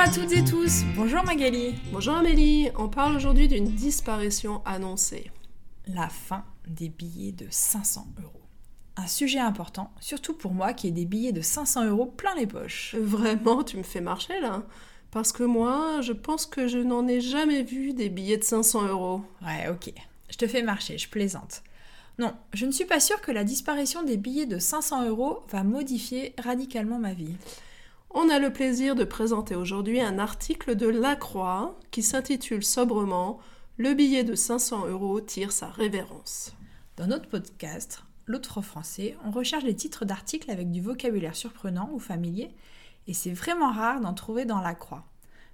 à toutes et tous, bonjour Magali. Bonjour Amélie, on parle aujourd'hui d'une disparition annoncée. La fin des billets de 500 euros. Un sujet important, surtout pour moi qui ai des billets de 500 euros plein les poches. Vraiment, tu me fais marcher là Parce que moi, je pense que je n'en ai jamais vu des billets de 500 euros. Ouais, ok. Je te fais marcher, je plaisante. Non, je ne suis pas sûre que la disparition des billets de 500 euros va modifier radicalement ma vie. On a le plaisir de présenter aujourd'hui un article de La Croix qui s'intitule sobrement Le billet de 500 euros tire sa révérence. Dans notre podcast, L'autre français, on recherche des titres d'articles avec du vocabulaire surprenant ou familier, et c'est vraiment rare d'en trouver dans La Croix.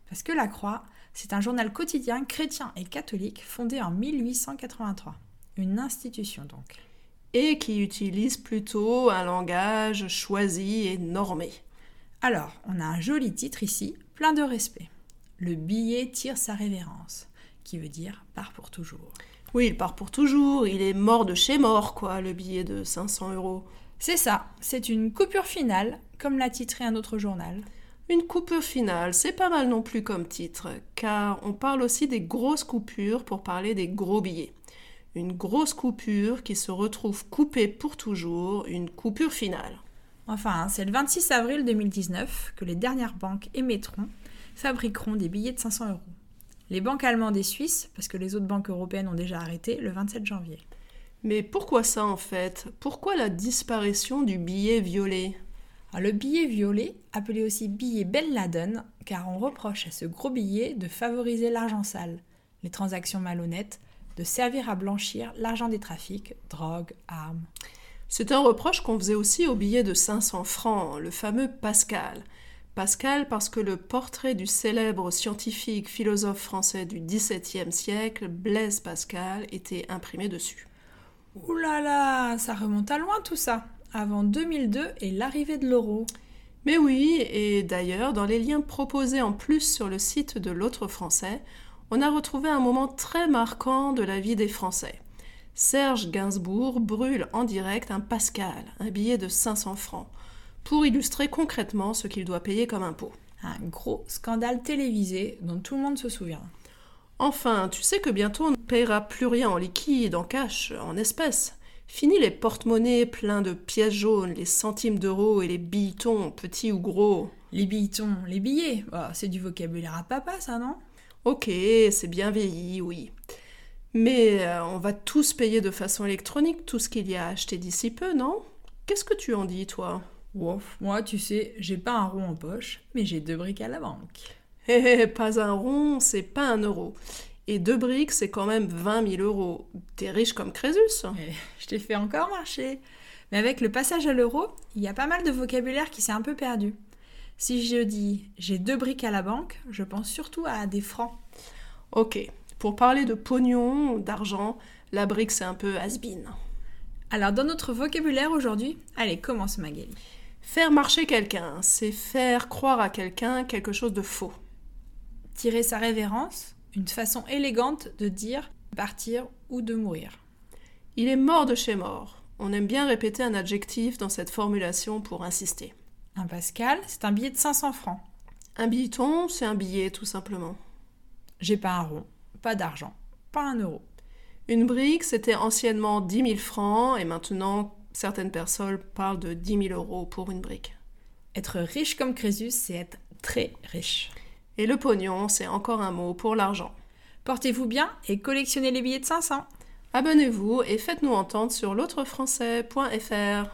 Parce que La Croix, c'est un journal quotidien chrétien et catholique fondé en 1883. Une institution donc. Et qui utilise plutôt un langage choisi et normé. Alors, on a un joli titre ici, plein de respect. Le billet tire sa révérence, qui veut dire part pour toujours. Oui, il part pour toujours, il est mort de chez mort, quoi, le billet de 500 euros. C'est ça, c'est une coupure finale, comme l'a titré un autre journal. Une coupure finale, c'est pas mal non plus comme titre, car on parle aussi des grosses coupures pour parler des gros billets. Une grosse coupure qui se retrouve coupée pour toujours, une coupure finale. Enfin, c'est le 26 avril 2019 que les dernières banques émettront, fabriqueront des billets de 500 euros. Les banques allemandes et suisses, parce que les autres banques européennes ont déjà arrêté, le 27 janvier. Mais pourquoi ça en fait? Pourquoi la disparition du billet violet? Le billet violet, appelé aussi billet Ben Laden, car on reproche à ce gros billet de favoriser l'argent sale, les transactions malhonnêtes, de servir à blanchir l'argent des trafics, drogue, armes. C'est un reproche qu'on faisait aussi au billet de 500 francs, le fameux Pascal. Pascal parce que le portrait du célèbre scientifique philosophe français du XVIIe siècle, Blaise Pascal, était imprimé dessus. Ouh là là, ça remonte à loin tout ça, avant 2002 et l'arrivée de l'euro. Mais oui, et d'ailleurs, dans les liens proposés en plus sur le site de l'autre français, on a retrouvé un moment très marquant de la vie des Français. Serge Gainsbourg brûle en direct un Pascal, un billet de 500 francs, pour illustrer concrètement ce qu'il doit payer comme impôt. Un gros scandale télévisé dont tout le monde se souvient. Enfin, tu sais que bientôt on ne paiera plus rien en liquide, en cash, en espèces. Fini les porte-monnaies pleins de pièces jaunes, les centimes d'euros et les billetons, petits ou gros. Les billetons, les billets, oh, c'est du vocabulaire à papa ça, non? Ok, c'est bien vieilli, oui. Mais euh, on va tous payer de façon électronique tout ce qu'il y a acheté d'ici peu, non? Qu'est-ce que tu en dis, toi? Ouf, moi, tu sais, j'ai pas un rond en poche, mais j'ai deux briques à la banque. Hé hé, pas un rond, c'est pas un euro. Et deux briques, c'est quand même 20 000 euros. T'es riche comme Crésus. Eh, je t'ai fait encore marcher. Mais avec le passage à l'euro, il y a pas mal de vocabulaire qui s'est un peu perdu. Si je dis j'ai deux briques à la banque, je pense surtout à des francs. Ok, pour parler de pognon, d'argent, la brique c'est un peu has-been. Alors dans notre vocabulaire aujourd'hui, allez, commence Magali. Faire marcher quelqu'un, c'est faire croire à quelqu'un quelque chose de faux. Tirer sa révérence, une façon élégante de dire partir ou de mourir. Il est mort de chez mort. On aime bien répéter un adjectif dans cette formulation pour insister. Un Pascal, c'est un billet de 500 francs. Un billeton, c'est un billet tout simplement. J'ai pas un rond pas d'argent, pas un euro. Une brique, c'était anciennement 10 000 francs et maintenant, certaines personnes parlent de 10 000 euros pour une brique. Être riche comme Crésus, c'est être très riche. Et le pognon, c'est encore un mot pour l'argent. Portez-vous bien et collectionnez les billets de 500. Abonnez-vous et faites-nous entendre sur l'autrefrançais.fr.